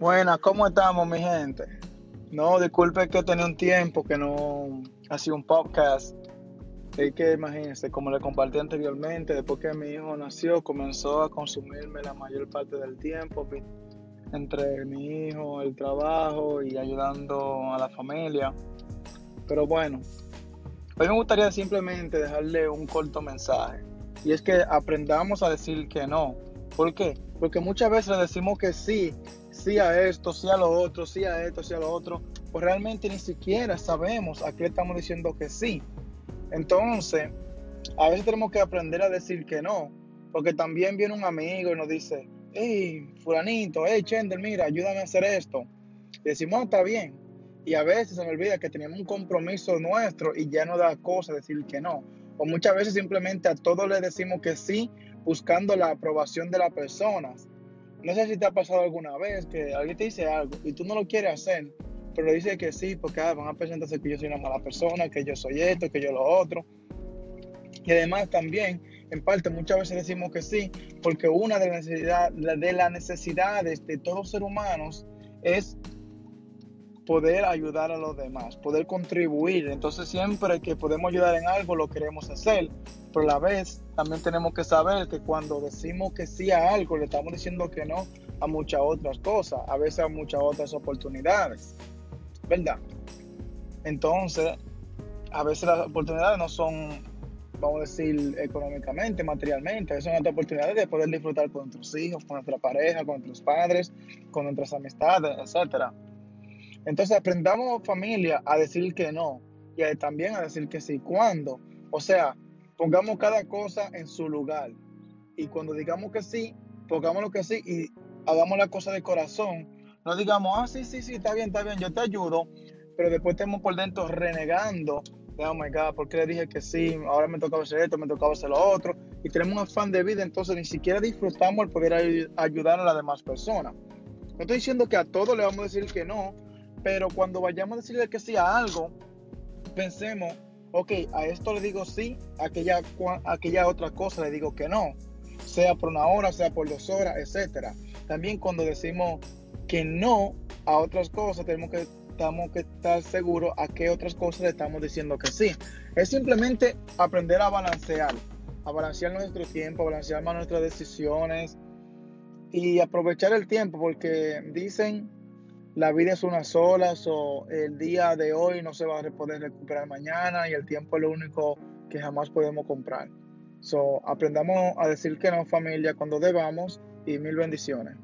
Buenas, ¿cómo estamos, mi gente? No, disculpe que tenía un tiempo que no hacía un podcast. Es que imagínense, como le compartí anteriormente, después que mi hijo nació, comenzó a consumirme la mayor parte del tiempo entre mi hijo, el trabajo y ayudando a la familia. Pero bueno, hoy me gustaría simplemente dejarle un corto mensaje. Y es que aprendamos a decir que no. ¿Por qué? Porque muchas veces le decimos que sí sí a esto, sí a lo otro, sí a esto, sí a lo otro, pues realmente ni siquiera sabemos a qué estamos diciendo que sí. Entonces, a veces tenemos que aprender a decir que no, porque también viene un amigo y nos dice, hey, fulanito, hey, Chendel, mira, ayúdame a hacer esto. Decimos, ah, está bien. Y a veces se nos olvida que tenemos un compromiso nuestro y ya no da cosa decir que no. O muchas veces simplemente a todos le decimos que sí, buscando la aprobación de las personas. No sé si te ha pasado alguna vez que alguien te dice algo y tú no lo quieres hacer, pero dice que sí, porque ah, van a presentarse que yo soy una mala persona, que yo soy esto, que yo lo otro. Y además también, en parte, muchas veces decimos que sí, porque una de, necesidad, de las necesidades de todos seres humanos es poder ayudar a los demás, poder contribuir. Entonces siempre que podemos ayudar en algo lo queremos hacer, pero a la vez también tenemos que saber que cuando decimos que sí a algo le estamos diciendo que no a muchas otras cosas, a veces a muchas otras oportunidades, ¿verdad? Entonces, a veces las oportunidades no son, vamos a decir, económicamente, materialmente, a veces son otras oportunidades de poder disfrutar con nuestros hijos, con nuestra pareja, con nuestros padres, con nuestras amistades, etcétera. Entonces aprendamos familia a decir que no y también a decir que sí. ¿Cuándo? O sea, pongamos cada cosa en su lugar. Y cuando digamos que sí, pongamos lo que sí y hagamos la cosa de corazón. No digamos, ah, sí, sí, sí, está bien, está bien, yo te ayudo, pero después estemos por dentro renegando. oh my God, ¿por qué le dije que sí? Ahora me tocaba hacer esto, me tocaba hacer lo otro. Y tenemos un afán de vida, entonces ni siquiera disfrutamos el poder ayudar a las demás personas. No estoy diciendo que a todos le vamos a decir que no, pero cuando vayamos a decirle que sí a algo, pensemos, ok, a esto le digo sí, a aquella, a aquella otra cosa le digo que no, sea por una hora, sea por dos horas, etc. También cuando decimos que no a otras cosas, tenemos que, tenemos que estar seguros a qué otras cosas le estamos diciendo que sí. Es simplemente aprender a balancear, a balancear nuestro tiempo, a balancear más nuestras decisiones y aprovechar el tiempo, porque dicen la vida es una sola, so, el día de hoy no se va a poder recuperar mañana y el tiempo es lo único que jamás podemos comprar. So, aprendamos a decir que no familia cuando debamos y mil bendiciones.